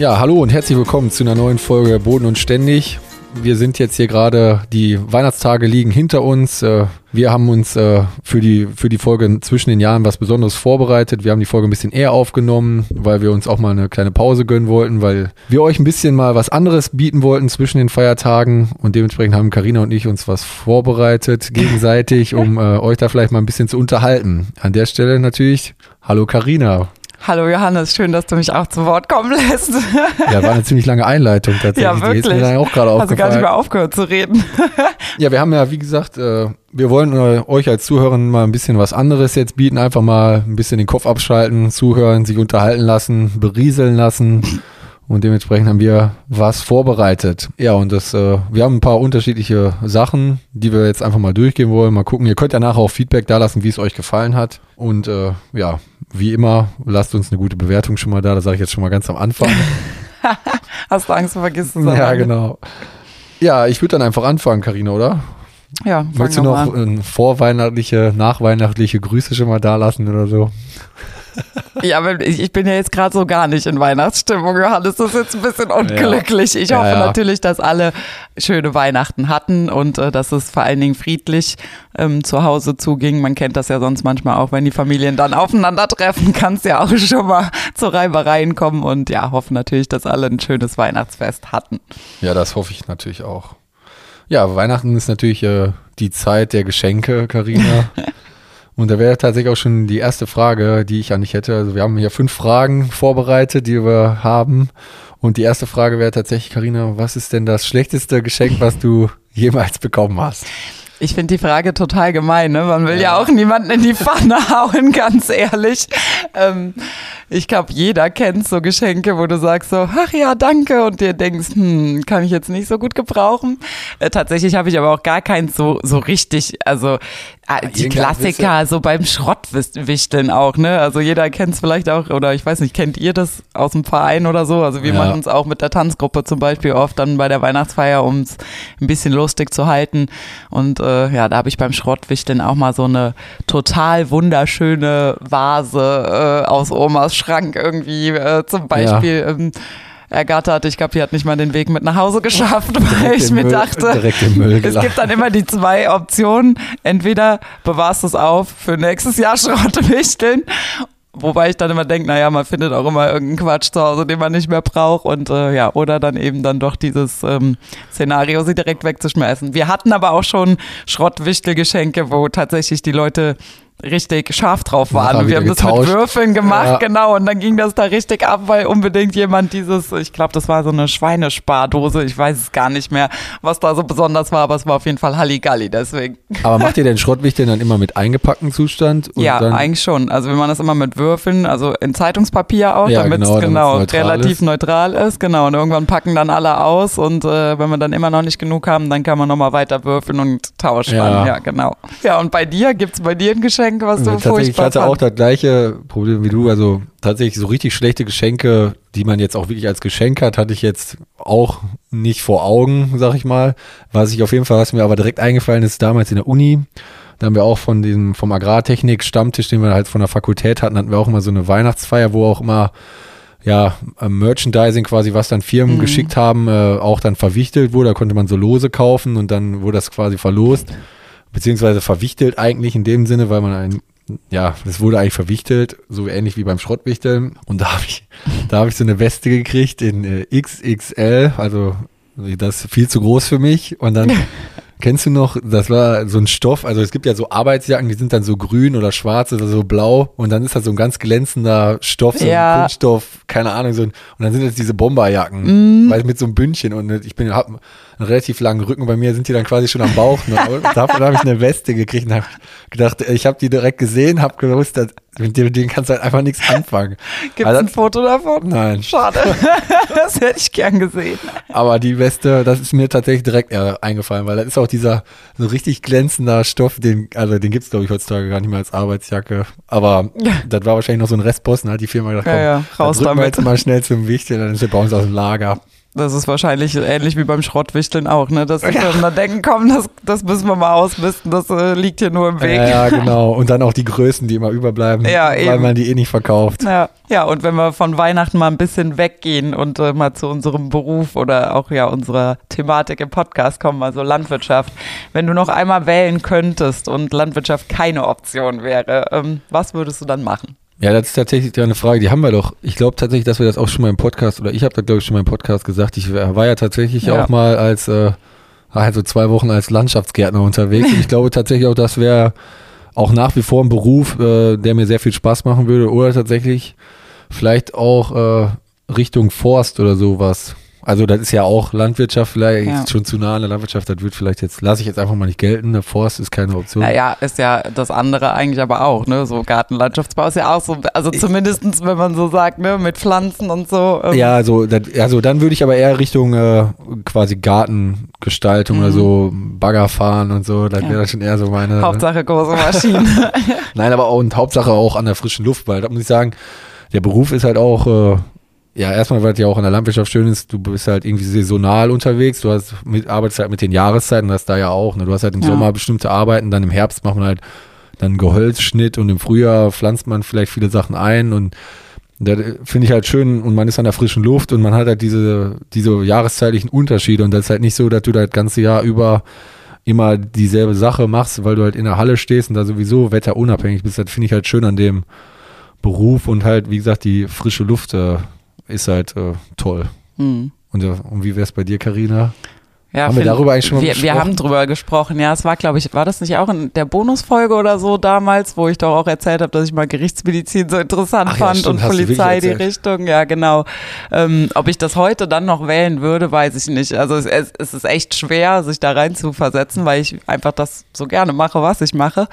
Ja, hallo und herzlich willkommen zu einer neuen Folge Boden und Ständig. Wir sind jetzt hier gerade, die Weihnachtstage liegen hinter uns. Äh, wir haben uns äh, für die, für die Folge zwischen den Jahren was Besonderes vorbereitet. Wir haben die Folge ein bisschen eher aufgenommen, weil wir uns auch mal eine kleine Pause gönnen wollten, weil wir euch ein bisschen mal was anderes bieten wollten zwischen den Feiertagen. Und dementsprechend haben Karina und ich uns was vorbereitet gegenseitig, um äh, euch da vielleicht mal ein bisschen zu unterhalten. An der Stelle natürlich, hallo Karina. Hallo Johannes, schön, dass du mich auch zu Wort kommen lässt. Ja, war eine ziemlich lange Einleitung tatsächlich. Ja, wirklich. Die ist mir dann auch gerade Hast du gar nicht mehr aufgehört zu reden. Ja, wir haben ja, wie gesagt, äh, wir wollen äh, euch als Zuhörer mal ein bisschen was anderes jetzt bieten. Einfach mal ein bisschen den Kopf abschalten, zuhören, sich unterhalten lassen, berieseln lassen. Und dementsprechend haben wir was vorbereitet. Ja, und das, äh, wir haben ein paar unterschiedliche Sachen, die wir jetzt einfach mal durchgehen wollen. Mal gucken. Ihr könnt ja nachher auch Feedback da lassen, wie es euch gefallen hat. Und ja, wie immer, lasst uns eine gute Bewertung schon mal da. Das sage ich jetzt schon mal ganz am Anfang. Hast du Angst, vergessen zu Ja, genau. Ja, ich würde dann einfach anfangen, Karina, oder? Ja, Möchtest du noch vorweihnachtliche, nachweihnachtliche Grüße schon mal da lassen oder so? Ja, aber ich bin ja jetzt gerade so gar nicht in Weihnachtsstimmung, Johannes. Das ist jetzt ein bisschen unglücklich. Ich hoffe ja, ja. natürlich, dass alle schöne Weihnachten hatten und äh, dass es vor allen Dingen friedlich ähm, zu Hause zuging. Man kennt das ja sonst manchmal auch, wenn die Familien dann aufeinandertreffen, kann es ja auch schon mal zu Reibereien kommen. Und ja, hoffe natürlich, dass alle ein schönes Weihnachtsfest hatten. Ja, das hoffe ich natürlich auch. Ja, Weihnachten ist natürlich äh, die Zeit der Geschenke, Karina. Und da wäre tatsächlich auch schon die erste Frage, die ich an dich hätte. Also wir haben hier fünf Fragen vorbereitet, die wir haben. Und die erste Frage wäre tatsächlich, Karina, was ist denn das schlechteste Geschenk, was du jemals bekommen hast? Ich finde die Frage total gemein. Ne? Man will ja. ja. auch niemanden in die Pfanne hauen, ganz ehrlich. Ähm, ich glaube, jeder kennt so Geschenke, wo du sagst so, ach ja, danke, und dir denkst, hm, kann ich jetzt nicht so gut gebrauchen. Äh, tatsächlich habe ich aber auch gar keins so so richtig. Also Ah, die Klassiker, so beim Schrottwichteln auch, ne? Also jeder kennt es vielleicht auch, oder ich weiß nicht, kennt ihr das aus dem Verein oder so? Also wir ja. machen es auch mit der Tanzgruppe zum Beispiel oft dann bei der Weihnachtsfeier, um es ein bisschen lustig zu halten. Und äh, ja, da habe ich beim Schrottwichteln auch mal so eine total wunderschöne Vase äh, aus Omas Schrank irgendwie äh, zum Beispiel. Ja. Ähm, ergattert. Ich glaube, die hat nicht mal den Weg mit nach Hause geschafft, weil ich mir Müll, dachte, es gibt dann immer die zwei Optionen. Entweder bewahrst du es auf für nächstes Jahr Schrottwichteln Wobei ich dann immer denke, naja, man findet auch immer irgendeinen Quatsch zu Hause, den man nicht mehr braucht und äh, ja, oder dann eben dann doch dieses ähm, Szenario, sie direkt wegzuschmeißen. Wir hatten aber auch schon Schrottwichtelgeschenke, wo tatsächlich die Leute richtig scharf drauf waren. wir haben getauscht. das mit Würfeln gemacht, ja. genau. Und dann ging das da richtig ab, weil unbedingt jemand dieses, ich glaube, das war so eine Schweinespardose, ich weiß es gar nicht mehr, was da so besonders war, aber es war auf jeden Fall Halligalli, deswegen. Aber macht ihr den Schrottwichteln dann immer mit eingepacktem Zustand? ja, eigentlich schon. Also wir machen das immer mit Würfeln, also in Zeitungspapier auch, ja, damit genau, es genau neutral relativ ist. neutral ist. Genau, und irgendwann packen dann alle aus und äh, wenn wir dann immer noch nicht genug haben, dann kann man nochmal weiter würfeln und tauschen. Ja. ja, genau. Ja, und bei dir, gibt es bei dir ein Geschenk? Geschenk, was du tatsächlich, Ich hatte fand. auch das gleiche Problem wie du. Also tatsächlich so richtig schlechte Geschenke, die man jetzt auch wirklich als Geschenk hat, hatte ich jetzt auch nicht vor Augen, sag ich mal. Was ich auf jeden Fall, was mir aber direkt eingefallen ist, damals in der Uni. Da haben wir auch von diesem, vom Agrartechnik Stammtisch, den wir halt von der Fakultät hatten, hatten wir auch immer so eine Weihnachtsfeier, wo auch immer ja, Merchandising quasi, was dann Firmen mhm. geschickt haben, äh, auch dann verwichtelt wurde. Da konnte man so Lose kaufen und dann wurde das quasi verlost beziehungsweise verwichtelt eigentlich in dem Sinne, weil man ein, ja, das wurde eigentlich verwichtelt, so ähnlich wie beim Schrottwichteln. Und da habe ich, da habe ich so eine Weste gekriegt in äh, XXL, also das ist viel zu groß für mich. Und dann kennst du noch, das war so ein Stoff, also es gibt ja so Arbeitsjacken, die sind dann so grün oder schwarz oder so blau und dann ist da so ein ganz glänzender Stoff, so ja. ein Kunststoff, keine Ahnung, so ein, und dann sind das diese Bomberjacken, mm. weil mit so einem Bündchen und ich bin, hab, einen relativ langen Rücken. Bei mir sind die dann quasi schon am Bauch. Ne? Davon habe ich eine Weste gekriegt und habe gedacht, ich habe die direkt gesehen, habe gewusst, dass, mit denen kannst du halt einfach nichts anfangen. Gibt es Also- ein Foto davon? Nein. Schade. das hätte ich gern gesehen. Aber die Weste, das ist mir tatsächlich direkt äh, eingefallen, weil das ist auch dieser so richtig glänzender Stoff, den, also den gibt's glaube ich heutzutage gar nicht mehr als Arbeitsjacke. Aber das war wahrscheinlich noch so ein Restposten, hat die Firma gedacht, komm, Ja, ja, raus damit. jetzt mal schnell zum Wichteln, dann ist der bei uns aus dem Lager. Das ist wahrscheinlich ähnlich wie beim Schrottwichteln auch, ne? Dass die Firmen dann denken, komm, das, das müssen wir mal ausmisten, das äh, liegt hier nur im Weg. Ja, ja, genau. Und dann auch die Größen, die immer überbleiben, Ja, weil eben. man die eh nicht verkauft. Ja, ja, und wenn wir von Weihnachten mal ein bisschen weggehen und äh, mal zu unserem Beruf oder auch ja unserer Thematik im Podcast kommen, also Landwirtschaft. Wenn du noch einmal wählen könntest und Landwirtschaft keine Option wäre, ähm, was würdest du dann machen? Ja, das ist tatsächlich eine Frage, die haben wir doch. Ich glaube tatsächlich, dass wir das auch schon mal im Podcast, oder ich habe das glaube ich schon mal im Podcast gesagt. Ich war ja tatsächlich Ja. auch mal als, äh, also zwei Wochen als Landschaftsgärtner unterwegs. Und ich glaube tatsächlich auch, das wäre auch nach wie vor ein Beruf, äh, der mir sehr viel Spaß machen würde. Oder tatsächlich vielleicht auch äh, Richtung Forst oder sowas. Also das ist ja auch Landwirtschaft vielleicht Ja. schon zu nah an der Landwirtschaft. Das wird vielleicht jetzt, lasse ich jetzt einfach mal nicht gelten. Der Forst ist keine Option. Naja, ist ja das andere eigentlich aber auch, ne? So Gartenlandschaftsbau ist ja auch so, also zumindestens, wenn man so sagt, ne, mit Pflanzen und so. ähm, Ja, also, das, also dann würde ich aber eher Richtung äh, quasi Gartengestaltung oder so, Bagger fahren und so. Das Mhm. Ja. wäre dann schon eher so meine. Hauptsache große Maschinen. Nein, aber auch und Hauptsache auch an der frischen Luft, weil da muss ich sagen, der Beruf ist halt auch, äh, ja, erstmal, weil es ja auch in der Landwirtschaft schön ist, du bist halt irgendwie saisonal unterwegs, du hast mit, arbeitest halt mit den Jahreszeiten, das da ja auch, ne? Du hast halt im Ja. Sommer bestimmte Arbeiten, dann im Herbst macht man halt dann Gehölzschnitt und im Frühjahr pflanzt man vielleicht viele Sachen ein und das finde ich halt schön und man ist an der frischen Luft und man hat halt diese, diese jahreszeitlichen Unterschiede und das ist halt nicht so, dass du das ganze Jahr über immer dieselbe Sache machst, weil du halt in der Halle stehst und da sowieso wetterunabhängig bist. Das finde ich halt schön an dem Beruf und halt, wie gesagt, die frische Luft äh, ist halt äh, toll. Hm. Und, äh, und wie wäre es bei dir, Karina? Ja, Haben wir darüber eigentlich schon mal wir, wir gesprochen? haben drüber gesprochen, ja. Es war, glaube ich, war das nicht auch in der Bonusfolge oder so damals, wo ich doch auch erzählt habe, dass ich mal Gerichtsmedizin so interessant Ach ja, fand stimmt, und Polizei die. Richtung, ja, genau. Ähm, ob ich das heute dann noch wählen würde, weiß ich nicht. Also es, es, es ist echt schwer, sich da rein zu versetzen, weil ich einfach das so gerne mache, was ich mache.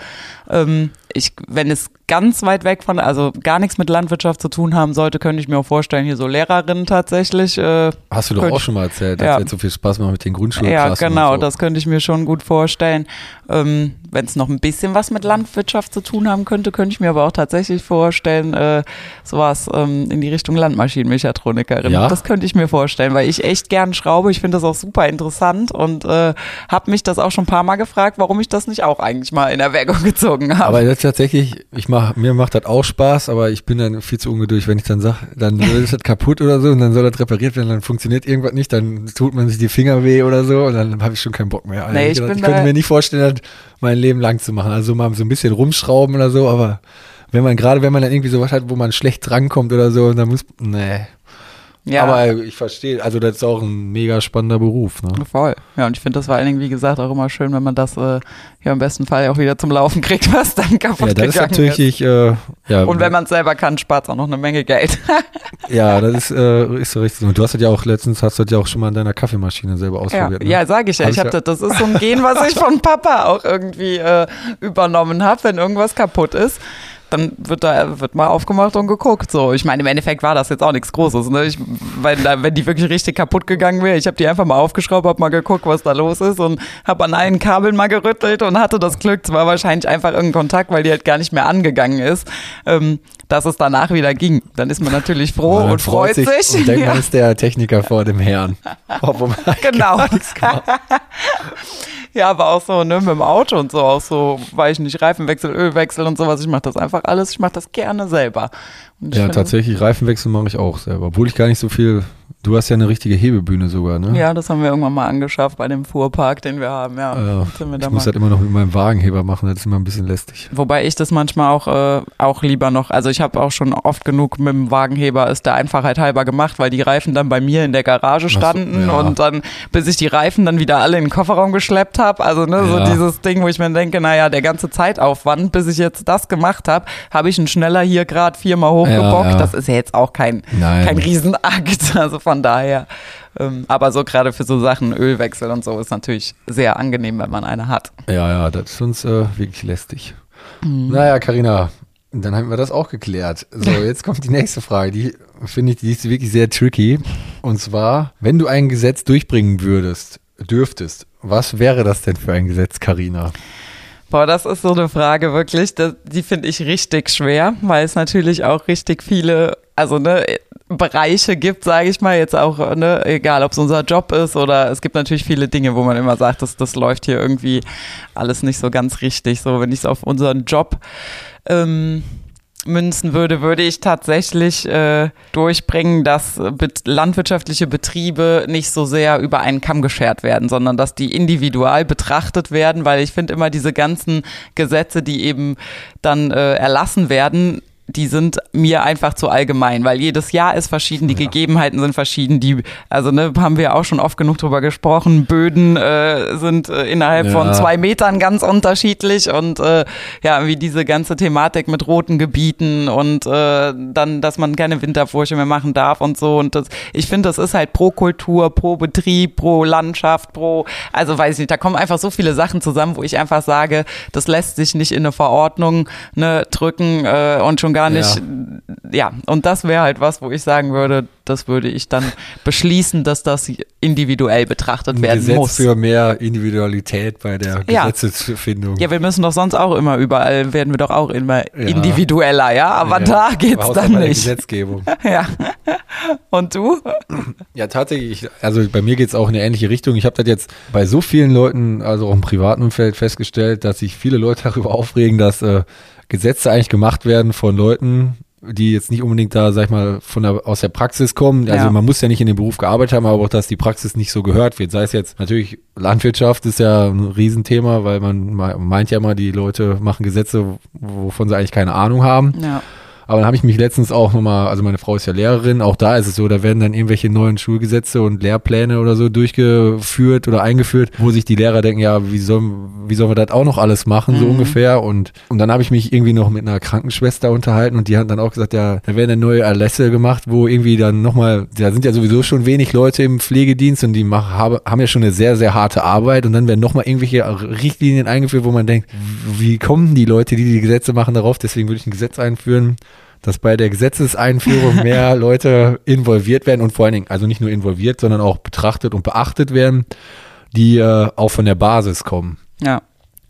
Ähm, ich, wenn es ganz weit weg von, also gar nichts mit Landwirtschaft zu tun haben sollte, könnte ich mir auch vorstellen, hier so Lehrerin tatsächlich. Äh, Hast du doch auch schon mal erzählt, dass Ja. ja. jetzt so viel Spaß macht mit den Ja, Grundschulklassen. genau, und so. das könnte ich mir schon gut vorstellen. Ähm, Wenn es noch ein bisschen was mit Landwirtschaft zu tun haben könnte, könnte ich mir aber auch tatsächlich vorstellen, äh, sowas ähm, in die Richtung Landmaschinenmechatronikerin. Ja? Das könnte ich mir vorstellen, weil ich echt gern schraube. Ich finde das auch super interessant und äh, habe mich das auch schon ein paar Mal gefragt, warum ich das nicht auch eigentlich mal in Erwägung gezogen habe. Ist tatsächlich, ich mach, mir macht das auch Spaß, aber ich bin dann viel zu ungeduldig, wenn ich dann sage, dann ist das kaputt oder so und dann soll das repariert werden, dann funktioniert irgendwas nicht, dann tut man sich die Finger weh oder so und dann habe ich schon keinen Bock mehr. Also Nee, ich ich ich bin könnte mir nicht vorstellen, das mein Leben lang zu machen. Also mal so ein bisschen rumschrauben oder so, aber wenn man gerade, wenn man dann irgendwie sowas hat, wo man schlecht drankommt oder so, dann muss, nee. Ja. Aber ich verstehe, also das ist auch ein mega spannender Beruf. Ne? Voll. Ja, und ich finde das vor allen Dingen, wie gesagt, auch immer schön, wenn man das äh, ja im besten Fall auch wieder zum Laufen kriegt, was dann kaputt Ja, das ist natürlich, äh, ja. Und wenn man es selber kann, spart es auch noch eine Menge Geld. Ja, das ist, äh, ist so richtig. Und du hast das ja auch letztens, hast du das ja auch schon mal an deiner Kaffeemaschine selber Ja, ausprobiert. ne? ja sage ich ja. Hab Ich ich hab ja- das, das ist so ein Gen, was ich von Papa auch irgendwie äh, übernommen habe, wenn irgendwas kaputt ist. Dann wird da wird mal aufgemacht und geguckt. So, ich meine, im Endeffekt war das jetzt auch nichts Großes. Ne? Ich, da, wenn die wirklich richtig kaputt gegangen wäre, ich habe die einfach mal aufgeschraubt, habe mal geguckt, was da los ist und habe an allen Kabeln mal gerüttelt und hatte das Glück. Es war wahrscheinlich einfach irgendein Kontakt, weil die halt gar nicht mehr angegangen ist, ähm, dass es danach wieder ging. Dann ist man natürlich froh Man und freut sich. Und denkt, Ja. man ist der Techniker vor dem Herrn. Genau. Ja, aber auch so, ne, mit dem Auto und so, auch so, weiß ich nicht, Reifenwechsel, Ölwechsel und sowas. Ich mache das einfach alles, ich mache das gerne selber. Und Ja, tatsächlich, Reifenwechsel mache ich auch selber. Obwohl ich gar nicht so viel. Du hast ja eine richtige Hebebühne sogar, ne? Ja, das haben wir irgendwann mal angeschafft bei dem Fuhrpark, den wir haben, ja. Äh, wir ich muss das immer noch mit meinem Wagenheber machen, das ist immer ein bisschen lästig. Wobei ich das manchmal auch, äh, auch lieber noch, also ich habe auch schon oft genug mit dem Wagenheber es der Einfachheit halber gemacht, weil die Reifen dann bei mir in der Garage so, standen ja. und dann, bis ich die Reifen dann wieder alle in den Kofferraum geschleppt habe, also ne, so Ja. dieses Ding, wo ich mir denke, naja, der ganze Zeitaufwand, bis ich jetzt das gemacht habe, habe ich einen schneller hier gerade viermal hochgebockt. Ja. Das ist ja jetzt auch kein, Nein. kein Riesenakt. Also von daher. Ähm, aber so gerade für so Sachen, Ölwechsel und so, ist natürlich sehr angenehm, wenn man eine hat. Ja, ja, das ist uns äh, wirklich lästig. Mhm. Naja, Karina, dann haben wir das auch geklärt. So, jetzt kommt die nächste Frage. Die finde ich, die ist wirklich sehr tricky. Und zwar, wenn du ein Gesetz durchbringen würdest, dürftest, was wäre das denn für ein Gesetz, Karina? Boah, das ist so eine Frage wirklich, das, die finde ich richtig schwer, weil es natürlich auch richtig viele, also ne, Bereiche gibt, sage ich mal, jetzt auch, ne, egal ob es unser Job ist oder es gibt natürlich viele Dinge, wo man immer sagt, das, das läuft hier irgendwie alles nicht so ganz richtig. So, wenn ich es auf unseren Job ähm, münzen würde, würde ich tatsächlich äh, durchbringen, dass landwirtschaftliche Betriebe nicht so sehr über einen Kamm geschert werden, sondern dass die individual betrachtet werden, weil ich finde immer diese ganzen Gesetze, die eben dann äh, erlassen werden, die sind mir einfach zu allgemein, weil jedes Jahr ist verschieden, die Ja. Gegebenheiten sind verschieden, die, also ne, haben wir auch schon oft genug drüber gesprochen, Böden äh, sind äh, innerhalb Ja. von zwei Metern ganz unterschiedlich und äh, ja, wie diese ganze Thematik mit roten Gebieten und äh, dann, dass man keine Winterfurche mehr machen darf und so und das, ich finde, das ist halt pro Kultur, pro Betrieb, pro Landschaft, pro, also weiß ich nicht, da kommen einfach so viele Sachen zusammen, wo ich einfach sage, das lässt sich nicht in eine Verordnung ne, drücken äh, und schon gar nicht, ja, und das wäre halt was, wo ich sagen würde, das würde ich dann beschließen, dass das individuell betrachtet Ein werden Gesetz muss. für mehr Individualität bei der Ja. Gesetzesfindung. Ja, wir müssen doch sonst auch immer überall, werden wir doch auch immer Ja. individueller, ja, aber Ja, da geht's außer dann bei der nicht. Gesetzgebung. Ja. Und du? Ja, tatsächlich. Also bei mir geht es auch in eine ähnliche Richtung. Ich habe das jetzt bei so vielen Leuten, also auch im privaten Umfeld, festgestellt, dass sich viele Leute darüber aufregen, dass äh, Gesetze eigentlich gemacht werden von Leuten, die jetzt nicht unbedingt da, sag ich mal, von der, aus der Praxis kommen. Also Ja. man muss ja nicht in dem Beruf gearbeitet haben, aber auch, dass die Praxis nicht so gehört wird. Sei es jetzt natürlich Landwirtschaft ist ja ein Riesenthema, weil man me- meint ja immer, die Leute machen Gesetze, wovon sie eigentlich keine Ahnung haben. Ja. Aber dann habe ich mich letztens auch nochmal, also meine Frau ist ja Lehrerin, auch da ist es so, da werden dann irgendwelche neuen Schulgesetze und Lehrpläne oder so durchgeführt oder eingeführt, wo sich die Lehrer denken, ja, wie sollen, wie sollen wir das auch noch alles machen, so Mhm. ungefähr. Und, und dann habe ich mich irgendwie noch mit einer Krankenschwester unterhalten und die hat dann auch gesagt, ja, da werden dann neue Erlässe gemacht, wo irgendwie dann nochmal, da sind ja sowieso schon wenig Leute im Pflegedienst und die machen, haben, haben ja schon eine sehr, sehr harte Arbeit und dann werden nochmal irgendwelche Richtlinien eingeführt, wo man denkt, wie kommen die Leute, die die Gesetze machen, darauf? Deswegen würde ich ein Gesetz einführen, dass bei der Gesetzeseinführung mehr Leute involviert werden und vor allen Dingen, also nicht nur involviert, sondern auch betrachtet und beachtet werden, die äh, auch von der Basis kommen. Ja.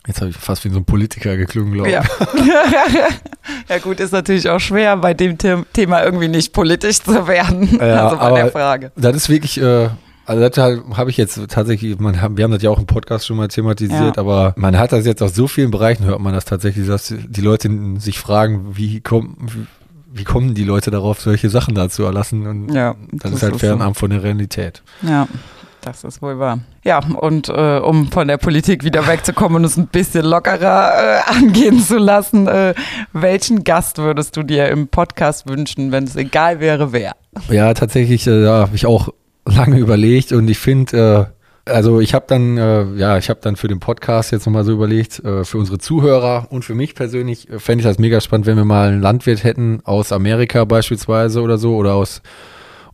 Jetzt habe ich fast wie so ein Politiker geklungen, glaube ich. Ja. ja gut, ist natürlich auch schwer, bei dem The Thema irgendwie nicht politisch zu werden. Ja, also bei aber- der Frage. Das ist wirklich, äh, also das habe ich jetzt tatsächlich, man, wir haben das ja auch im Podcast schon mal thematisiert, Ja. aber man hat das jetzt aus so vielen Bereichen, hört man das tatsächlich, dass die Leute sich fragen, wie kommen, wie, kommen die Leute darauf, solche Sachen da zu erlassen? Und Ja, das, ist halt fernab von der Realität. Ja, das ist wohl wahr. Ja, und äh, um von der Politik wieder wegzukommen und es ein bisschen lockerer äh, angehen zu lassen, äh, welchen Gast würdest du dir im Podcast wünschen, wenn es egal wäre, wer? Ja, tatsächlich, äh, da habe ich auch lange überlegt und ich finde, äh, also ich habe dann, äh, ja, ich habe dann für den Podcast jetzt nochmal so überlegt, äh, für unsere Zuhörer und für mich persönlich äh, fände ich das mega spannend, wenn wir mal einen Landwirt hätten aus Amerika beispielsweise oder so oder aus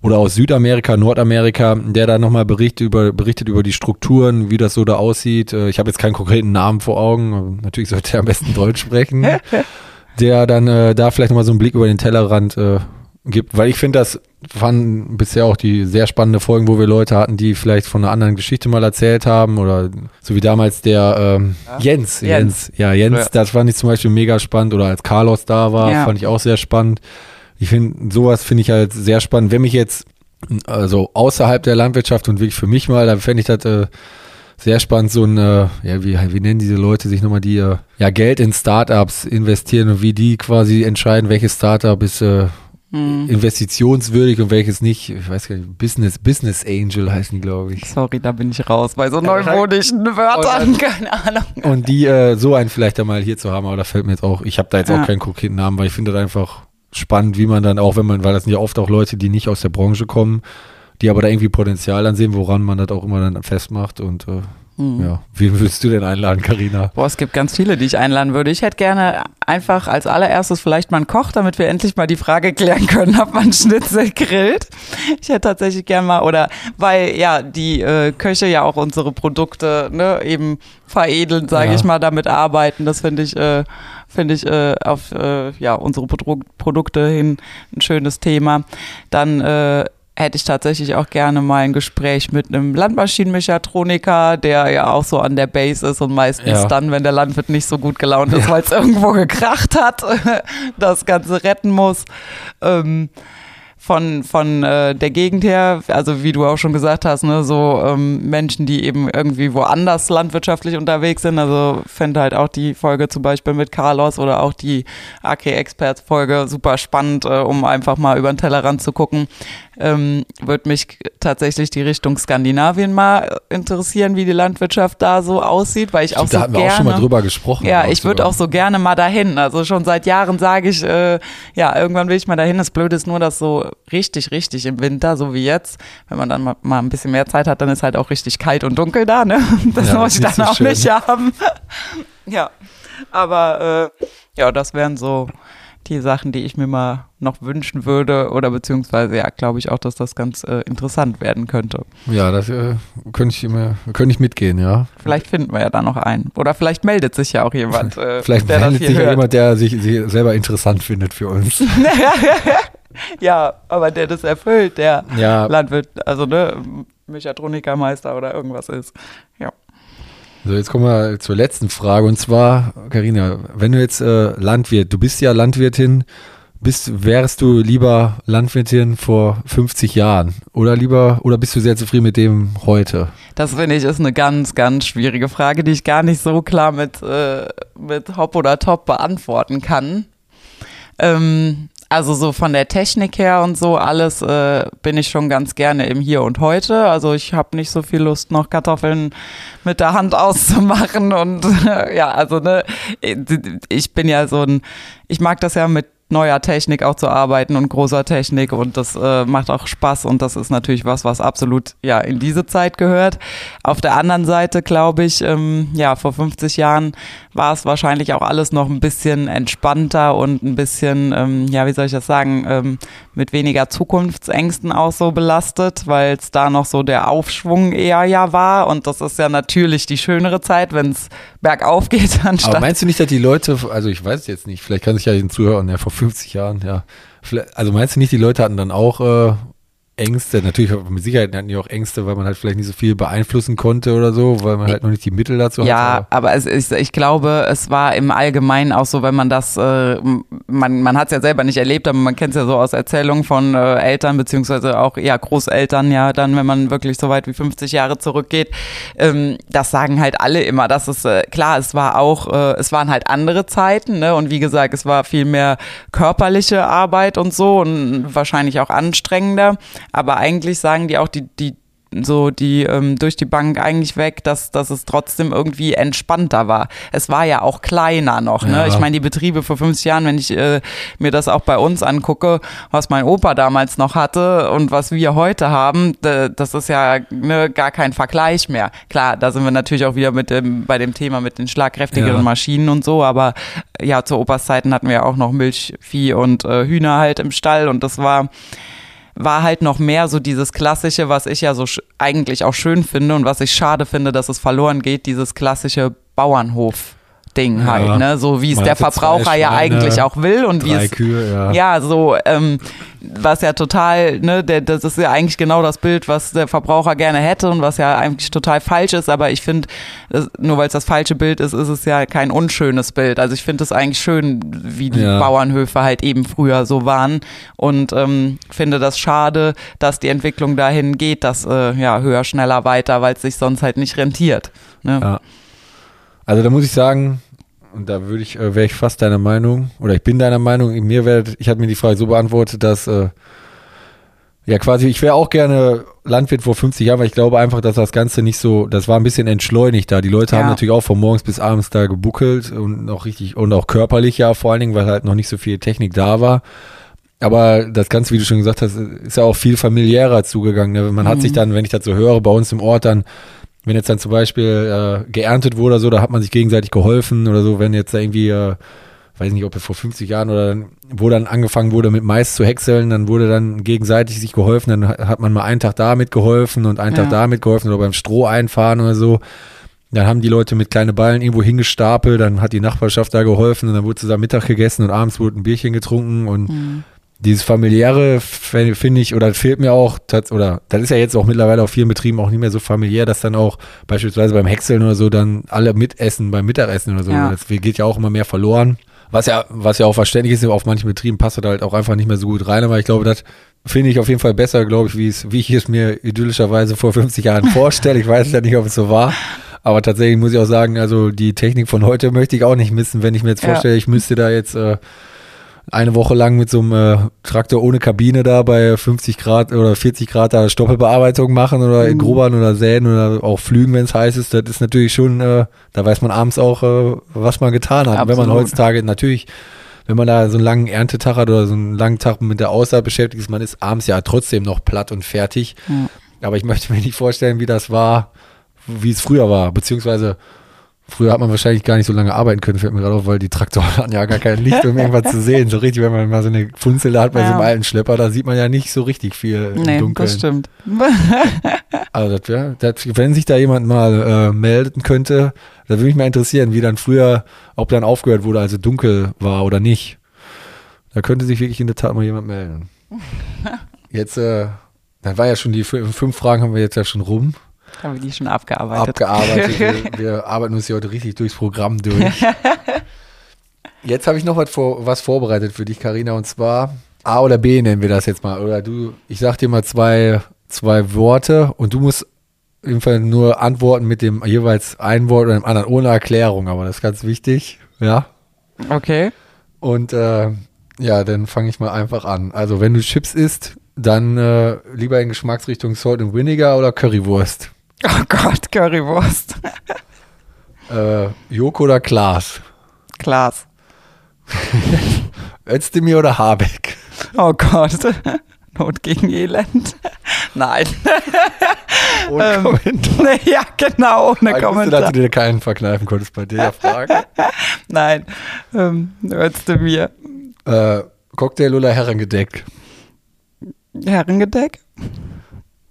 oder aus Südamerika, Nordamerika, der da nochmal berichtet über, berichtet über die Strukturen, wie das so da aussieht. Äh, Ich habe jetzt keinen konkreten Namen vor Augen, natürlich sollte er am besten Deutsch sprechen, der dann äh, da vielleicht nochmal so einen Blick über den Tellerrand äh, gibt, weil ich finde, das waren bisher auch die sehr spannende Folgen, wo wir Leute hatten, die vielleicht von einer anderen Geschichte mal erzählt haben oder so wie damals der ähm, Jens, Jens, Jens. ja Jens, Ja. das fand ich zum Beispiel mega spannend oder als Carlos da war, Ja. fand ich auch sehr spannend. Ich finde, sowas finde ich halt sehr spannend. Wenn mich jetzt, also außerhalb der Landwirtschaft und wirklich für mich mal, dann fände ich das äh, sehr spannend, so ein, äh, ja, wie, wie nennen diese Leute sich nochmal, die äh, ja Geld in Startups investieren und wie die quasi entscheiden, welches Startup ist äh, Hm. investitionswürdig und welches nicht. Ich weiß gar nicht, Business, Business Angel heißen die, glaube ich. Sorry, da bin ich raus bei so Ja, neumodischen Wörtern, keine Ahnung. Und die äh, so einen vielleicht einmal hier zu haben, aber da fällt mir jetzt auch, ich habe da jetzt Ja. auch keinen konkreten Namen, weil ich finde das einfach spannend, wie man dann auch, wenn man, weil das sind ja oft auch Leute, die nicht aus der Branche kommen, die aber da irgendwie Potenzial ansehen, woran man das auch immer dann festmacht und äh, Ja. Wen würdest du denn einladen, Karina? Boah, es gibt ganz viele, die ich einladen würde. Ich hätte gerne einfach als allererstes vielleicht mal einen Koch, damit wir endlich mal die Frage klären können, ob man Schnitzel grillt. Ich hätte tatsächlich gerne mal, oder weil ja die äh, Köche ja auch unsere Produkte ne, eben veredeln, sage Ja. ich mal, damit arbeiten. Das finde ich, äh, finde ich äh, auf äh, ja, unsere Produ Produkte hin ein schönes Thema. Dann äh, hätte ich tatsächlich auch gerne mal ein Gespräch mit einem Landmaschinenmechatroniker, der ja auch so an der Base ist und meistens Ja. dann, wenn der Landwirt nicht so gut gelaunt ist, weil es irgendwo gekracht hat, das Ganze retten muss. Ähm, von, von äh, der Gegend her, also wie du auch schon gesagt hast, ne, so ähm, Menschen, die eben irgendwie woanders landwirtschaftlich unterwegs sind. Also fände halt auch die Folge zum Beispiel mit Carlos oder auch die AK-Experts-Folge super spannend, äh, um einfach mal über den Tellerrand zu gucken. Ähm, Würde mich tatsächlich die Richtung Skandinavien mal interessieren, wie die Landwirtschaft da so aussieht, weil ich auch da so hatten wir gerne auch schon mal drüber gesprochen. ja, ich würde auch so gerne mal dahin. Also schon seit Jahren sage ich, äh, ja, irgendwann will ich mal dahin. Das Blöde ist nur, dass so richtig, richtig im Winter, so wie jetzt, wenn man dann mal, mal ein bisschen mehr Zeit hat, dann ist halt auch richtig kalt und dunkel da, ne? Das Ja, muss ich dann so auch schön. nicht haben. ja, aber äh, ja, das wären so die Sachen, die ich mir mal noch wünschen würde oder beziehungsweise ja, glaube ich auch, dass das ganz äh, interessant werden könnte. Ja, das äh, könnte ich, immer- könnte ich mitgehen, ja. Vielleicht finden wir ja da noch einen. Oder vielleicht meldet sich ja auch jemand, äh, Vielleicht meldet sich ja jemand, der sich, sich selber interessant findet für uns. Ja, aber der das erfüllt, der Ja, Landwirt, also ne, Mechatronikermeister oder irgendwas ist. Ja. So jetzt kommen wir zur letzten Frage und zwar, Karina, wenn du jetzt äh, Landwirt, du bist ja Landwirtin, bist, wärst du lieber Landwirtin vor 50 Jahren oder lieber oder bist du sehr zufrieden mit dem heute? Das finde ich ist eine ganz, ganz schwierige Frage, die ich gar nicht so klar mit, äh, mit Hop oder Top beantworten kann. Ähm, also so von der Technik her und so alles äh, bin ich schon ganz gerne im Hier und Heute. Also ich habe nicht so viel Lust, noch Kartoffeln mit der Hand auszumachen und ja, also ne, ich bin ja so ein, ich mag das ja mit neuer Technik auch zu arbeiten und großer Technik und das äh, macht auch Spaß und das ist natürlich was, was absolut ja in diese Zeit gehört. Auf der anderen Seite glaube ich, ähm, ja vor 50 Jahren war es wahrscheinlich auch alles noch ein bisschen entspannter und ein bisschen, ähm, ja wie soll ich das sagen, ähm, mit weniger Zukunftsängsten auch so belastet, weil es da noch so der Aufschwung eher ja war und das ist ja natürlich die schönere Zeit, wenn es bergauf geht anstatt Aber meinst du nicht, dass die Leute, also ich weiß jetzt nicht, vielleicht kann sich ja den Zuhören, ja vor 50 Jahren, ja. Also meinst du nicht, die Leute hatten dann auch äh, Ängste? Natürlich, mit Sicherheit hatten die auch Ängste, weil man halt vielleicht nicht so viel beeinflussen konnte oder so, weil man halt noch nicht die Mittel dazu Ja, hatte. aber es ist, ich glaube, es war im Allgemeinen auch so, wenn man das, äh, man, man hat es ja selber nicht erlebt, aber man kennt es ja so aus Erzählungen von äh, Eltern, beziehungsweise auch ja Großeltern, ja, dann, wenn man wirklich so weit wie 50 Jahre zurückgeht, ähm, das sagen halt alle immer. Das ist äh, klar, es war auch, äh, es waren halt andere Zeiten, ne? Und wie gesagt, es war viel mehr körperliche Arbeit und so und wahrscheinlich auch anstrengender. Aber eigentlich sagen die auch, die, die so die ähm, durch die Bank eigentlich weg, dass, dass es trotzdem irgendwie entspannter war. Es war ja auch kleiner noch. Ne? Ja. Ich meine, die Betriebe vor 50 Jahren, wenn ich äh, mir das auch bei uns angucke, was mein Opa damals noch hatte und was wir heute haben, das ist ja ne, gar kein Vergleich mehr. Klar, da sind wir natürlich auch wieder mit dem, bei dem Thema mit den schlagkräftigeren Ja. Maschinen und so, aber ja, zu Opas Zeiten hatten wir ja auch noch Milchvieh und äh, Hühner halt im Stall und das war war halt noch mehr so dieses klassische, was ich ja so eigentlich auch schön finde und was ich schade finde, dass es verloren geht, dieses klassische Bauernhof. Ding Ja. halt, ne? So wie es der Verbraucher ja Schweine, eigentlich auch will und wie es Kühe, ja. ja, so, ähm, was ja total, ne, der, das ist ja eigentlich genau das Bild, was der Verbraucher gerne hätte und was ja eigentlich total falsch ist, aber ich finde, nur weil es das falsche Bild ist, ist es ja kein unschönes Bild. Also ich finde es eigentlich schön, wie die Ja. Bauernhöfe halt eben früher so waren und ähm, finde das schade, dass die Entwicklung dahin geht, dass äh, ja höher, schneller, weiter, weil es sich sonst halt nicht rentiert. Ne? Ja. Also da muss ich sagen, und da würde ich, äh, wäre ich fast deiner Meinung, oder ich bin deiner Meinung, mir wäre, ich habe mir die Frage so beantwortet, dass äh, ja quasi, ich wäre auch gerne Landwirt vor 50 Jahren, weil ich glaube einfach, dass das Ganze nicht so, das war ein bisschen entschleunigt da. Die Leute haben Ja. natürlich auch von morgens bis abends da gebuckelt und auch richtig, und auch körperlich ja vor allen Dingen, weil halt noch nicht so viel Technik da war. Aber das Ganze, wie du schon gesagt hast, ist ja auch viel familiärer zugegangen. Ne? Man hat sich dann, wenn ich das so höre, bei uns im Ort dann wenn jetzt dann zum Beispiel äh, geerntet wurde oder so, da hat man sich gegenseitig geholfen oder so, wenn jetzt da irgendwie, äh, weiß nicht, ob vor 50 Jahren oder wo dann angefangen wurde mit Mais zu häckseln, dann wurde dann gegenseitig sich geholfen, dann hat man mal einen Tag da mitgeholfen und einen Ja. Tag da mitgeholfen oder beim Stroh einfahren oder so. Dann haben die Leute mit kleinen Ballen irgendwo hingestapelt, dann hat die Nachbarschaft da geholfen und dann wurde zusammen Mittag gegessen und abends wurde ein Bierchen getrunken und Mhm. Dieses familiäre finde ich oder fehlt mir auch oder das ist ja jetzt auch mittlerweile auf vielen Betrieben auch nicht mehr so familiär, dass dann auch beispielsweise beim Häckseln oder so dann alle mitessen beim Mittagessen oder so. Ja. Das geht ja auch immer mehr verloren. Was ja, was ja auch verständlich ist, auf manchen Betrieben passt das halt auch einfach nicht mehr so gut rein, aber ich glaube, das finde ich auf jeden Fall besser, glaube ich, wie es, wie ich es mir idyllischerweise vor 50 Jahren vorstelle. Ich weiß ja nicht, ob es so war. Aber tatsächlich muss ich auch sagen, also die Technik von heute möchte ich auch nicht missen, wenn ich mir jetzt Ja. vorstelle, ich müsste da jetzt äh, eine Woche lang mit so einem äh, Traktor ohne Kabine da bei 50 Grad oder 40 Grad da Stoppelbearbeitung machen oder Mhm. grubbern oder säen oder auch flügen, wenn es heiß ist. Das ist natürlich schon, äh, da weiß man abends auch, äh, was man getan hat. Wenn man heutzutage natürlich, wenn man da so einen langen Erntetag hat oder so einen langen Tag mit der Aussaat beschäftigt ist, man ist abends ja trotzdem noch platt und fertig. Ja. Aber ich möchte mir nicht vorstellen, wie das war, wie es früher war. Beziehungsweise früher hat man wahrscheinlich gar nicht so lange arbeiten können, fällt mir gerade auf, weil die Traktoren hatten ja gar kein Licht, um irgendwas zu sehen. So richtig, wenn man mal so eine Funzel hat bei so einem Ja. alten Schlepper, da sieht man ja nicht so richtig viel im Nee, Dunkeln. das stimmt. Also das wär, das, wenn sich da jemand mal äh, melden könnte, da würde mich mal interessieren, wie dann früher, ob dann aufgehört wurde, als es dunkel war oder nicht. Da könnte sich wirklich in der Tat mal jemand melden. Jetzt, äh, dann war ja schon die fü- fünf Fragen haben wir jetzt ja schon rum, Haben wir die schon abgearbeitet. abgearbeitet. wir, wir arbeiten uns hier heute richtig durchs Programm durch. Jetzt habe ich noch was, vor, was vorbereitet für dich, Karina, und zwar A oder B nennen wir das jetzt mal. Oder du, ich sag dir mal zwei, zwei Worte und du musst im Fall nur antworten mit dem jeweils ein Wort oder dem anderen, ohne Erklärung, aber das ist ganz wichtig, ja. Okay. Und äh, ja, dann fange ich mal einfach an. Also wenn du Chips isst, dann äh, lieber in Geschmacksrichtung Salt and Vinegar oder Currywurst. Oh Gott, Currywurst. Äh, Joko oder Klaas? Klaas. Özdemir oder Habeck? Oh Gott. Not gegen Elend. Nein. Ohne Ähm, Kommentar. Ja, genau, ohne Ich wusste, dass Kommentar. du dir keinen verkneifen konntest bei der Frage. Nein. Ähm, Özdemir. äh, Cocktail oder Herrengedeck? Herrengedeck?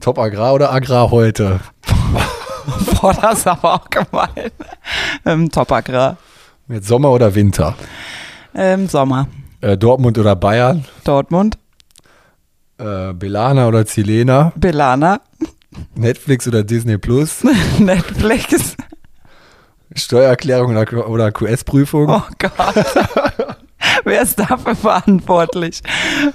Top Agrar oder Agrar heute? Boah, das ist aber auch gemein. Ähm, Top Agrar. Mit Sommer oder Winter? Ähm, Sommer. Äh, Dortmund oder Bayern? Dortmund. Äh, Belana oder Zilena? Belana. Netflix oder Disney Plus? Netflix. Steuererklärung oder, oder QS-Prüfung? Oh Gott. Wer ist dafür verantwortlich?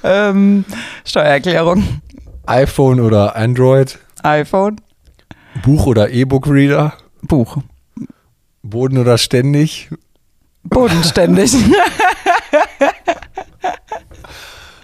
Ähm, Steuererklärung. iPhone oder Android? iPhone. Buch oder E-Book-Reader? Buch. Boden oder ständig? Bodenständig.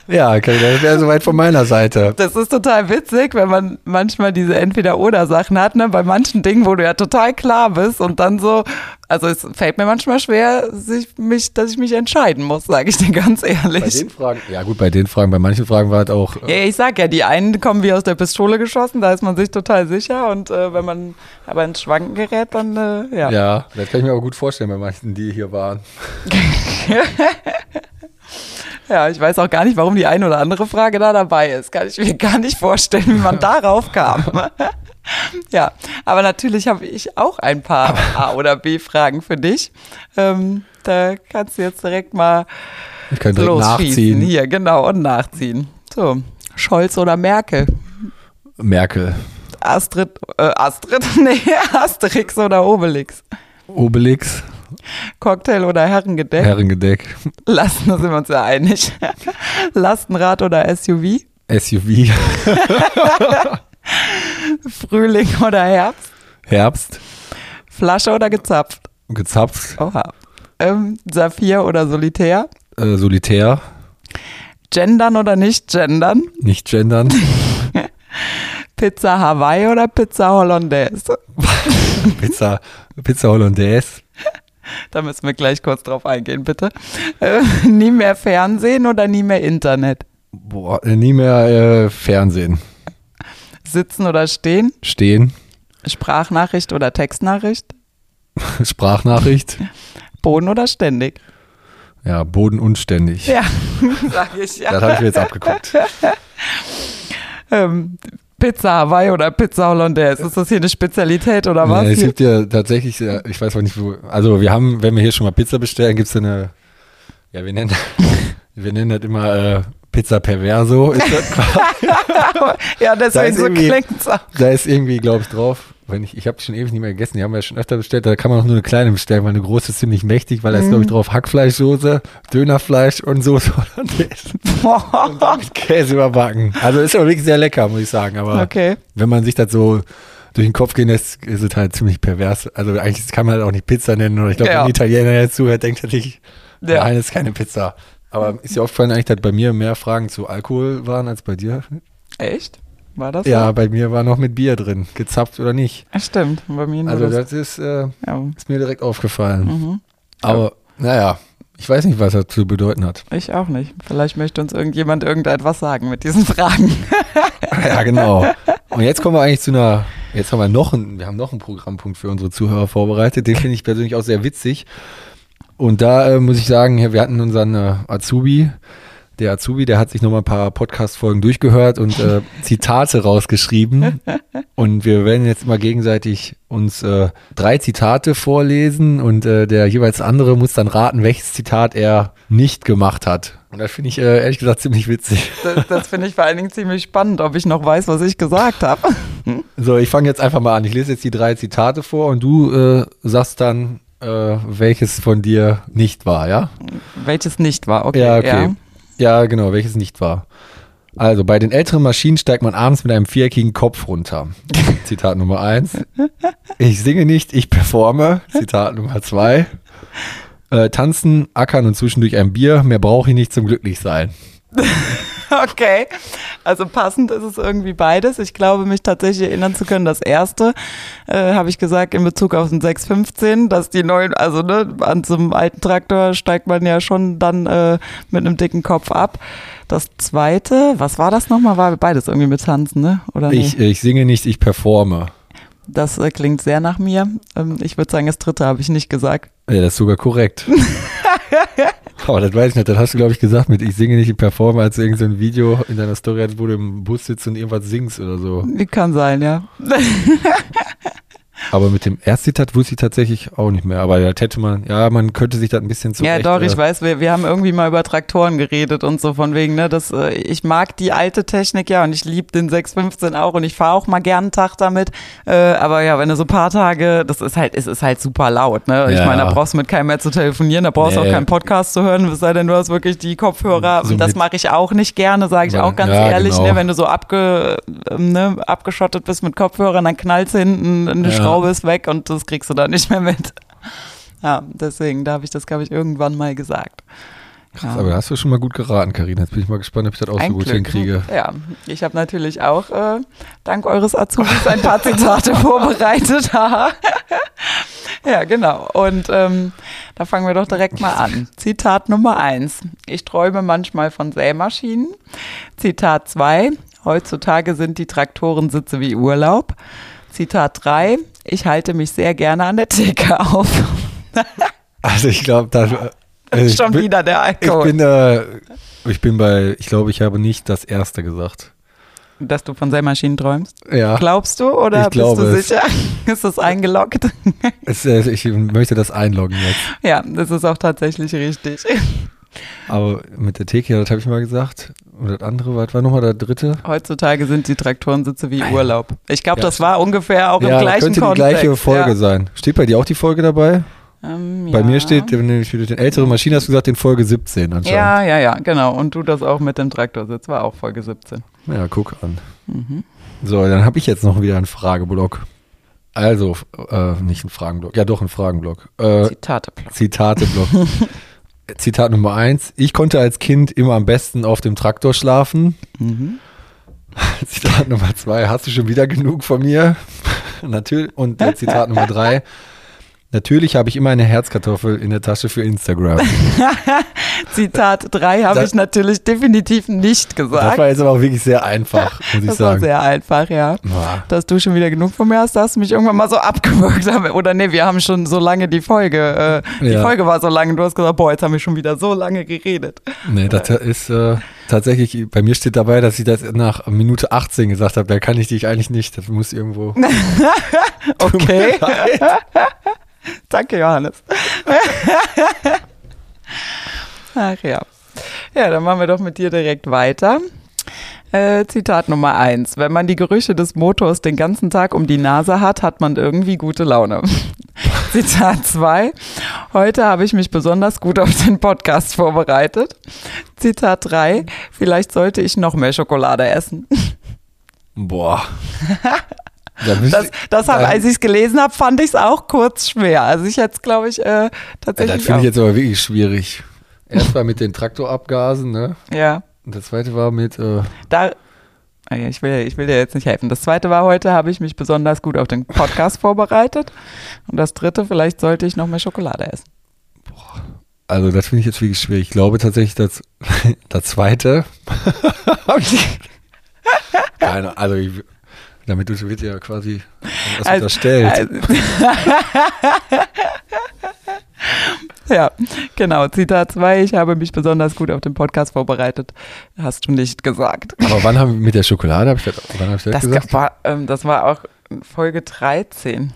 Ja, okay, das wäre soweit von meiner Seite. Das ist total witzig, wenn man manchmal diese Entweder-Oder-Sachen hat, ne? Bei manchen Dingen, wo du ja total klar bist und dann so, also es fällt mir manchmal schwer, sich mich, dass ich mich entscheiden muss, sage ich dir ganz Bei ehrlich. den Fragen, ja gut, bei den Fragen, bei manchen Fragen war es auch, Ja, äh, ich sag ja, die einen kommen wie aus der Pistole geschossen, da ist man sich total sicher und äh, wenn man aber ins Schwanken gerät, dann äh, ja. ja, das kann ich mir aber gut vorstellen bei manchen, die hier waren. Ja, ich weiß auch gar nicht, warum die eine oder andere Frage da dabei ist. Kann ich mir gar nicht vorstellen, wie man darauf kam. ja, aber natürlich habe ich auch ein paar A- oder B-Fragen für dich. Ähm, da kannst du jetzt direkt mal Ich kann direkt nachziehen. Hier, genau, und nachziehen. So, Scholz oder Merkel? Merkel, Astrid, äh, Astrid, nee, Asterix oder Obelix? Obelix, Cocktail oder Herrengedeck? Herrengedeck, Lasten, da sind wir uns ja einig. Lastenrad oder SUV? SUV, Frühling oder Herbst? Herbst, Flasche oder gezapft? gezapft, Oha. Ähm, Saphir oder Solitär? äh, Solitär, Gendern oder nicht gendern? nicht gendern, Pizza Hawaii oder Pizza Hollandaise? Pizza, Pizza Hollandaise, Da müssen wir gleich kurz drauf eingehen, bitte. Äh, nie mehr Fernsehen oder nie mehr Internet? boah, äh, nie mehr äh, Fernsehen, Sitzen oder stehen? stehen, Sprachnachricht oder Textnachricht? Sprachnachricht. Boden oder ständig? Ja, bodenunständig. Ja, sag ich ja. Das habe ich mir jetzt abgeguckt. Ähm, Pizza Hawaii oder Pizza Hollandaise? Ist das hier eine Spezialität oder was? Nee, es gibt ja tatsächlich, ich weiß auch nicht, wo. Also, wir haben, wenn wir hier schon mal Pizza bestellen, gibt es eine. Ja, wir nennen, wir nennen das immer äh, Pizza Perverso. Ist das quasi. ja, Da deswegen ist so irgendwie- klingt's auch. da ist irgendwie, glaube ich, drauf. Wenn ich ich habe schon ewig nicht mehr gegessen. Die haben wir ja schon öfter bestellt. Da kann man auch nur eine kleine bestellen, weil eine große ist ziemlich mächtig, weil da ist, glaube ich, drauf Hackfleischsoße, Dönerfleisch und Soße Hollandaise. Und dann mit Käse überbacken. Also ist aber wirklich sehr lecker, muss ich sagen. Aber Okay. wenn man sich das so durch den Kopf gehen lässt, ist es halt ziemlich pervers. Also eigentlich kann man halt auch nicht Pizza nennen. Oder ich glaube, Ja. wenn ein Italiener jetzt zuhört, denkt er sich, Ja. nein, das ist keine Pizza. Aber ist dir aufgefallen eigentlich, dass bei mir mehr Fragen zu Alkohol waren als bei dir? Echt? War das Ja, so? bei mir war noch mit Bier drin, gezapft oder nicht. Ja, Stimmt, bei mir nur Also das. ist, äh, Ja. ist mir direkt aufgefallen. Mhm. Aber naja, ich weiß nicht, was das zu bedeuten hat. Ich auch nicht. Vielleicht möchte uns irgendjemand irgendetwas sagen mit diesen Fragen. ja, genau. Und jetzt kommen wir eigentlich zu einer, jetzt haben wir noch einen, wir haben noch einen Programmpunkt für unsere Zuhörer vorbereitet. Den finde ich persönlich auch sehr witzig. Und da äh, muss ich sagen, wir hatten unseren äh, Azubi, der Azubi, der hat sich nochmal ein paar Podcast-Folgen durchgehört und äh, Zitate rausgeschrieben. Und wir werden jetzt immer gegenseitig uns äh, drei Zitate vorlesen und äh, der jeweils andere muss dann raten, welches Zitat er nicht gemacht hat. Und das finde ich äh, ehrlich gesagt ziemlich witzig. Das, das finde ich vor allen Dingen ziemlich spannend, ob ich noch weiß, was ich gesagt habe. So, ich fange jetzt einfach mal an. Ich lese jetzt die drei Zitate vor und du äh, sagst dann, äh, welches von dir nicht war, ja? Welches nicht war, okay. ja, okay. Ja. Genau, welches nicht war. Also, bei den älteren Maschinen steigt man abends mit einem viereckigen Kopf runter. Zitat Nummer eins. Ich singe nicht, ich performe. Zitat Nummer zwei. Äh, tanzen, ackern und zwischendurch ein Bier. Mehr brauche ich nicht zum Glücklichsein. Okay, also passend ist es irgendwie beides. Ich glaube, mich tatsächlich erinnern zu können, das erste äh, habe ich gesagt in Bezug auf den 615, dass die neuen, also ne, an so einem alten Traktor steigt man ja schon dann äh, mit einem dicken Kopf ab. Das zweite, was war das nochmal? War beides irgendwie mit Tanzen, ne? Oder nee? Ich, ich singe nicht, ich performe. Das äh, klingt sehr nach mir. Ähm, ich würde sagen, das dritte habe ich nicht gesagt. Ja, das ist sogar korrekt. Aber das weiß ich nicht. Das hast du, glaube ich, gesagt mit Ich singe nicht, ich performe, als irgendein so Video in deiner Story hattest, wo du im Bus sitzt und irgendwas singst oder so. Kann sein, ja. Aber mit dem Erstzitat wusste ich tatsächlich auch nicht mehr. Aber das hätte man, ja, man könnte sich das ein bisschen Ja, zurecht... doch, ich äh, weiß, wir, wir haben irgendwie mal über Traktoren geredet und so von wegen, ne, das, äh, ich mag die alte Technik ja und ich liebe den 615 auch und ich fahre auch mal gern einen Tag damit. Äh, aber ja, wenn du so ein paar Tage, das ist halt, es ist halt super laut, ne? Ich Ja. meine, da brauchst du mit keinem mehr zu telefonieren, da brauchst du Nee. auch keinen Podcast zu hören, es sei denn, du hast wirklich die Kopfhörer. So das mache ich auch nicht gerne, sage ich auch ganz ja, ehrlich, genau. ne? Wenn du so abge, ähm, ne, abgeschottet bist mit Kopfhörern, dann knallst du hinten, eine Ja. Schraube ist weg und das kriegst du dann nicht mehr mit. Ja, deswegen, da habe ich das, glaube ich, irgendwann mal gesagt. Krass, aber da hast du schon mal gut geraten, Karina. Jetzt bin ich mal gespannt, ob ich das auch so gut Glück. hinkriege. Ja, ich habe natürlich auch äh, dank eures Azubis ein paar Zitate vorbereitet. Ja, genau. Und ähm, da fangen wir doch direkt mal an. Zitat Nummer eins. Ich träume manchmal von Sämaschinen. Zitat zwei. Heutzutage sind die Traktorensitze wie Urlaub. Zitat drei. Ich halte mich sehr gerne an der Theke auf. Also ich glaube, da... ich Schon bin, wieder der Ich Alkohol. bin, äh, ich bin bei, ich glaube, ich habe nicht das erste gesagt. Dass du von Sämaschinen träumst? Ja, Glaubst du oder Ich bist du es. sicher? Ist das eingeloggt? es, äh, ich möchte das einloggen jetzt. Ja, das ist auch tatsächlich richtig. Aber mit der Theke, das habe ich mal gesagt. Und das andere, was war nochmal der dritte? Heutzutage sind die Traktorensitze wie Urlaub. Ich glaube, Ja. das war ungefähr auch ja, im das gleichen könnte die Kontext. gleiche Folge sein. Steht bei dir auch die Folge dabei? Ja. Ähm, Bei ja. mir steht, wenn ich mit den älteren Maschinen hast du gesagt, in Folge 17 anscheinend. Ja, ja, ja, genau. Und du das auch mit dem Traktorsitz, war auch Folge 17. Ja, guck an. Mhm. So, dann habe ich jetzt noch wieder einen Frageblock. Also, äh, nicht ein Fragenblock. Ja, doch, ein Fragenblock. Äh, Zitate. Zitateblock. Zitat Nummer eins. Ich konnte als Kind immer am besten auf dem Traktor schlafen. Mhm. Zitat Nummer zwei. Hast du schon wieder genug von mir? Natürlich. Und äh, Zitat Nummer drei. Natürlich habe ich immer eine Herzkartoffel in der Tasche für Instagram. Zitat 3 habe Das- ich natürlich definitiv nicht Das gesagt. war jetzt aber auch wirklich sehr einfach, muss ich Das war sagen. sehr einfach, ja. Boah. Dass du schon wieder genug von mir hast, da hast du mich irgendwann mal so abgewürgt. Oder nee, wir haben schon so lange die Folge, äh, die Ja. Folge war so lange, du hast gesagt, boah, jetzt haben wir schon wieder so lange geredet. Nee, das ist äh, tatsächlich, bei mir steht dabei, dass ich das nach Minute 18 gesagt habe, da kann ich dich eigentlich nicht, das muss irgendwo. Okay. Danke, Johannes. Ach ja. Ja, dann machen wir doch mit dir direkt weiter. Äh, Zitat Nummer eins. Wenn man die Gerüche des Motors den ganzen Tag um die Nase hat, hat man irgendwie gute Laune. Zitat zwei. Heute habe ich mich besonders gut auf den Podcast vorbereitet. Zitat drei. Vielleicht sollte ich noch mehr Schokolade essen. Boah. Das, das hab, als ich es gelesen habe, fand ich es auch kurz schwer. Also ich hätte es, glaube ich, äh, Ja, tatsächlich das finde ich jetzt aber wirklich schwierig. Erst war mit den Traktorabgasen, ne? ja. Und das zweite war mit, äh, Da, Ah ja, ich, will, ich will dir jetzt nicht helfen. Das zweite war heute, habe ich mich besonders gut auf den Podcast vorbereitet. Und das dritte, vielleicht sollte ich noch mehr Schokolade essen. also das finde ich jetzt wirklich schwierig. Ich glaube tatsächlich, dass das zweite. Keine, also ich, damit du- wird ja quasi was Also- unterstellt. Also, ja, genau. Zitat 2, ich habe mich besonders gut auf den Podcast vorbereitet. Hast du nicht gesagt. aber wann haben wir mit der Schokolade, hab ich das, wann habe ich das, Das gesagt? war, ähm, das war auch Folge 13.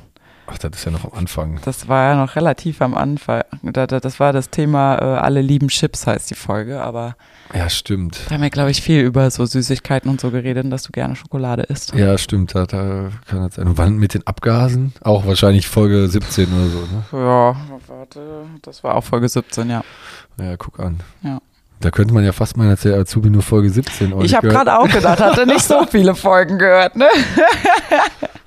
Ach, das ist ja noch am Anfang. Das war ja noch relativ am Anfang. Da- da- Das war das Thema äh, Alle lieben Chips heißt die Folge, aber Ja, stimmt. da haben wir, glaube ich, viel über so Süßigkeiten und so geredet, dass du gerne Schokolade isst. Ja, stimmt, da, da kann das sein. Und wann mit den Abgasen? Auch wahrscheinlich Folge 17 oder so, ne? Ja, warte, das war auch Folge 17, ja. Ja, guck an. Ja. Da könnte man ja fast meinen, als der Azubi nur Folge 17 Ich habe gerade auch gedacht, hatte nicht so viele Folgen gehört, ne?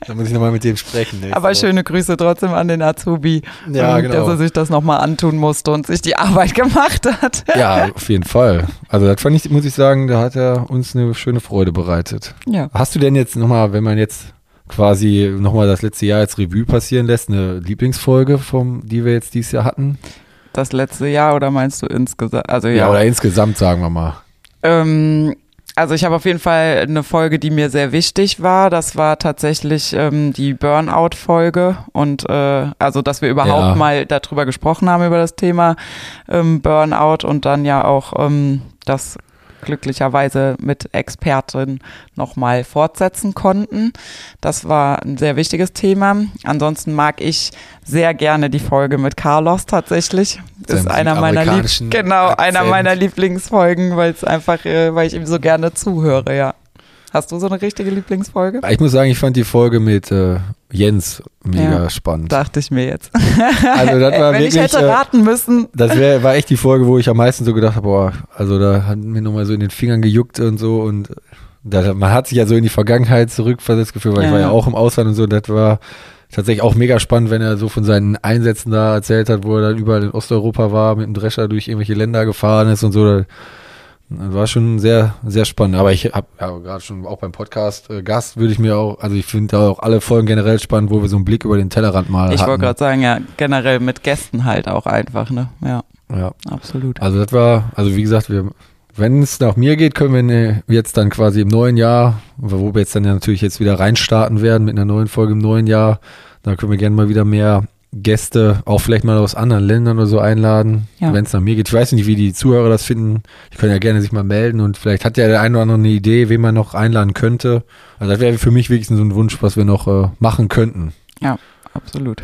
Da muss ich nochmal mit dem sprechen. nächste Aber Woche. schöne Grüße trotzdem an den Azubi, Ja, ähm, genau. dass er sich das nochmal antun musste und sich die Arbeit gemacht hat. Ja, auf jeden Fall. Also das fand ich, muss ich sagen, da hat er uns eine schöne Freude bereitet. Ja. Hast du denn jetzt nochmal, wenn man jetzt quasi nochmal das letzte Jahr als Revue passieren lässt, eine Lieblingsfolge, vom, die wir jetzt dieses Jahr hatten? Das letzte Jahr oder meinst du insgesamt? Also Ja, ja. oder insgesamt, sagen wir mal. Ähm, also ich habe auf jeden Fall eine Folge, die mir sehr wichtig war. Das war tatsächlich ähm, die Burnout-Folge und äh, also, dass wir überhaupt Ja. mal darüber gesprochen haben über das Thema ähm, Burnout und dann ja auch ähm, das glücklicherweise mit Expertin nochmal fortsetzen konnten. Das war ein sehr wichtiges Thema. Ansonsten mag ich sehr gerne die Folge mit Carlos tatsächlich. Ist Seinem einer meiner Lieb genau einer meiner Lieblingsfolgen, weil es einfach, äh, weil ich ihm so gerne zuhöre. Ja. Hast du so eine richtige Lieblingsfolge? Ich muss sagen, ich fand die Folge mit äh, Jens mega Ja. spannend. Dachte ich mir jetzt. Also das war Wenn ich wirklich, hätte äh, raten müssen. das wär, war echt die Folge, wo ich am meisten so gedacht habe, boah, also da hat mir nochmal so in den Fingern gejuckt und so und da, man hat sich ja so in die Vergangenheit zurückversetzt gefühlt, weil ich Ja. war ja auch im Ausland und so, das war tatsächlich auch mega spannend, wenn er so von seinen Einsätzen da erzählt hat, wo er dann überall in Osteuropa war, mit dem Drescher durch irgendwelche Länder gefahren ist und so. Das war schon sehr, sehr spannend. Aber ich habe ja gerade schon auch beim Podcast äh, Gast würde ich mir auch, also ich finde auch alle Folgen generell spannend, wo wir so einen Blick über den Tellerrand mal Ich hatten. wollte gerade sagen, ja, generell mit Gästen halt auch einfach, ne? Ja, ja. absolut. Also das war, also wie gesagt, wir, wenn es nach mir geht, können wir ne, jetzt dann quasi im neuen Jahr, wo wir jetzt dann ja natürlich jetzt wieder reinstarten werden mit einer neuen Folge im neuen Jahr, da können wir gerne mal wieder mehr Gäste, auch vielleicht mal aus anderen Ländern oder so einladen, Ja. wenn es nach mir geht. Ich weiß nicht, wie die Zuhörer das finden. Die können ja gerne sich mal melden und vielleicht hat ja der eine oder andere eine Idee, wen man noch einladen könnte. Also das wäre für mich wirklich so ein Wunsch, was wir noch äh, machen könnten. Absolut.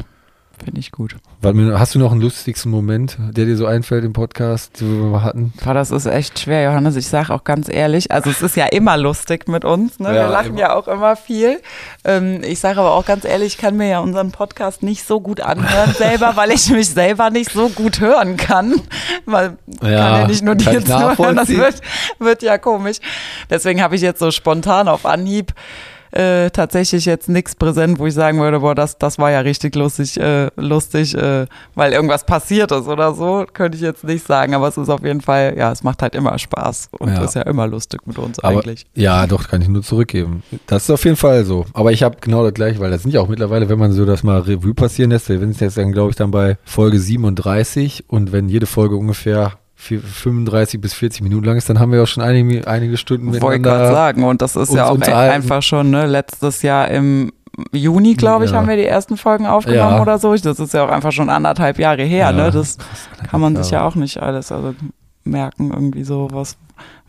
Finde ich gut. Hast du noch einen lustigsten Moment, der dir so einfällt im Podcast, den wir mal hatten? Boah, das ist echt schwer, Johannes. Ich sage auch ganz ehrlich, also es ist ja immer lustig mit uns, ne? Ja, Wir lachen immer. ja auch immer viel. Ähm, ich sage aber auch ganz ehrlich, ich kann mir ja unseren Podcast nicht so gut anhören selber, weil ich mich selber nicht so gut hören kann. Weil kann Ja, ja nicht nur die jetzt hören, das wird, wird ja komisch. Deswegen habe ich jetzt so spontan auf Anhieb äh, tatsächlich jetzt nichts präsent, wo ich sagen würde, boah, das, das war ja richtig lustig, äh, lustig, äh, weil irgendwas passiert ist oder so, könnte ich jetzt nicht sagen, aber es ist auf jeden Fall, ja, es macht halt immer Spaß und Ja. ist ja immer lustig mit uns Aber, eigentlich. ja, doch, kann ich nur zurückgeben. Das ist auf jeden Fall so. Aber ich habe genau das gleiche, weil das sind ja auch mittlerweile, wenn man so das mal Revue passieren lässt, wir sind jetzt dann, glaube ich, dann bei Folge 37 und wenn jede Folge ungefähr 35 bis 40 Minuten lang ist, dann haben wir auch schon einige, einige Stunden Wollte gerade miteinander. sagen, und das ist ja auch unterhalten. einfach schon, ne, letztes Jahr im Juni, glaube ich, Ja. haben wir die ersten Folgen aufgenommen Ja. oder so. Das ist ja auch einfach schon anderthalb Jahre her, Ja. ne? Das kann man sich ja auch nicht alles also merken, irgendwie so, was,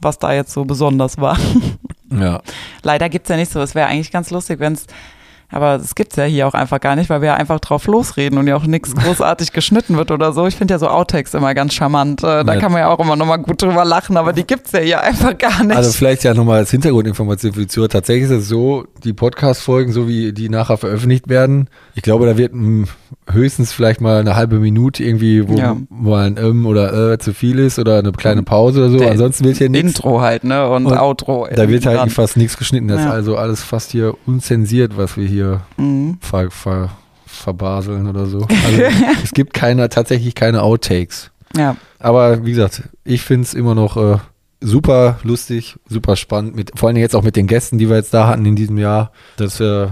was da jetzt so besonders war. Ja, Leider gibt's ja nicht so. Es wäre eigentlich ganz lustig, wenn's aber es gibt's ja hier auch einfach gar nicht, weil wir ja einfach drauf losreden und ja auch nichts großartig geschnitten wird oder so. Ich finde ja so Outtakes immer ganz charmant. Äh, Da Ja. kann man ja auch immer nochmal gut drüber lachen, aber die gibt's ja hier einfach gar nicht. also vielleicht ja nochmal als Hintergrundinformation für die Zuhörer. Tatsächlich ist es so, die Podcast-Folgen, so wie die nachher veröffentlicht werden, ich glaube, da wird mh, höchstens vielleicht mal eine halbe Minute irgendwie, wo Ja. mal ein M oder Äh zu viel ist oder eine kleine Pause oder so. Der Ansonsten wird hier nichts. Intro halt, ne? Und, Und Outro. Da wird halt fast nichts geschnitten. Das Ja. ist also alles fast hier unzensiert, was wir hier Mhm. ver, ver, verbaseln oder so. Also es gibt keine, tatsächlich keine Outtakes. Ja, Aber wie gesagt, ich finde es immer noch äh, super lustig, super spannend. Mit, vor allem jetzt auch mit den Gästen, die wir jetzt da hatten in diesem Jahr. Das äh,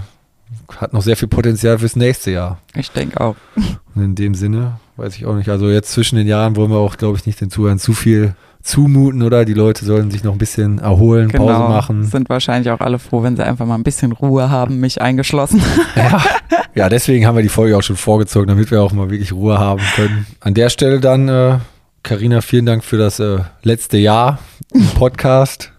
hat noch sehr viel Potenzial fürs nächste Jahr. ich denke auch. Und in dem Sinne, weiß ich auch nicht. Also jetzt zwischen den Jahren wollen wir auch, glaube ich, nicht den Zuhörern zu viel zumuten, oder? Die Leute sollen sich noch ein bisschen erholen, Pause Genau. machen. Sind wahrscheinlich auch alle froh, wenn sie einfach mal ein bisschen Ruhe haben, mich eingeschlossen. Ja. ja, deswegen haben wir die Folge auch schon vorgezogen, damit wir auch mal wirklich Ruhe haben können. An der Stelle dann, äh, Carina, vielen Dank für das äh, letzte Jahr im Podcast.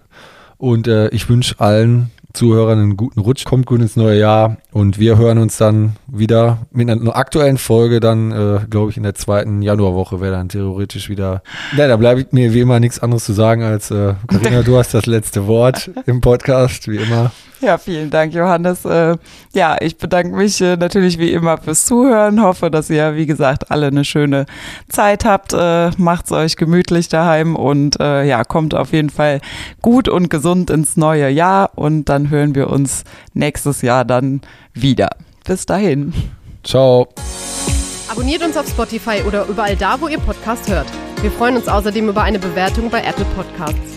Und äh, ich wünsche allen Zuhörern einen guten Rutsch, kommt gut ins neue Jahr und wir hören uns dann wieder mit einer aktuellen Folge, dann äh, glaube ich in der zweiten Januarwoche wäre dann theoretisch wieder. Ja, da bleibt mir wie immer nichts anderes zu sagen als äh, Carina, du hast das letzte Wort im Podcast, wie immer. Ja, vielen Dank, Johannes. Äh, ja, ich bedanke mich äh, natürlich wie immer fürs Zuhören. Hoffe, dass ihr, wie gesagt, alle eine schöne Zeit habt. Äh, macht's euch gemütlich daheim und ja, kommt auf jeden Fall gut und gesund ins neue Jahr und dann hören wir uns nächstes Jahr dann wieder. Bis dahin. Ciao. Abonniert uns auf Spotify oder überall da, wo ihr Podcast hört. Wir freuen uns außerdem über eine Bewertung bei Apple Podcasts.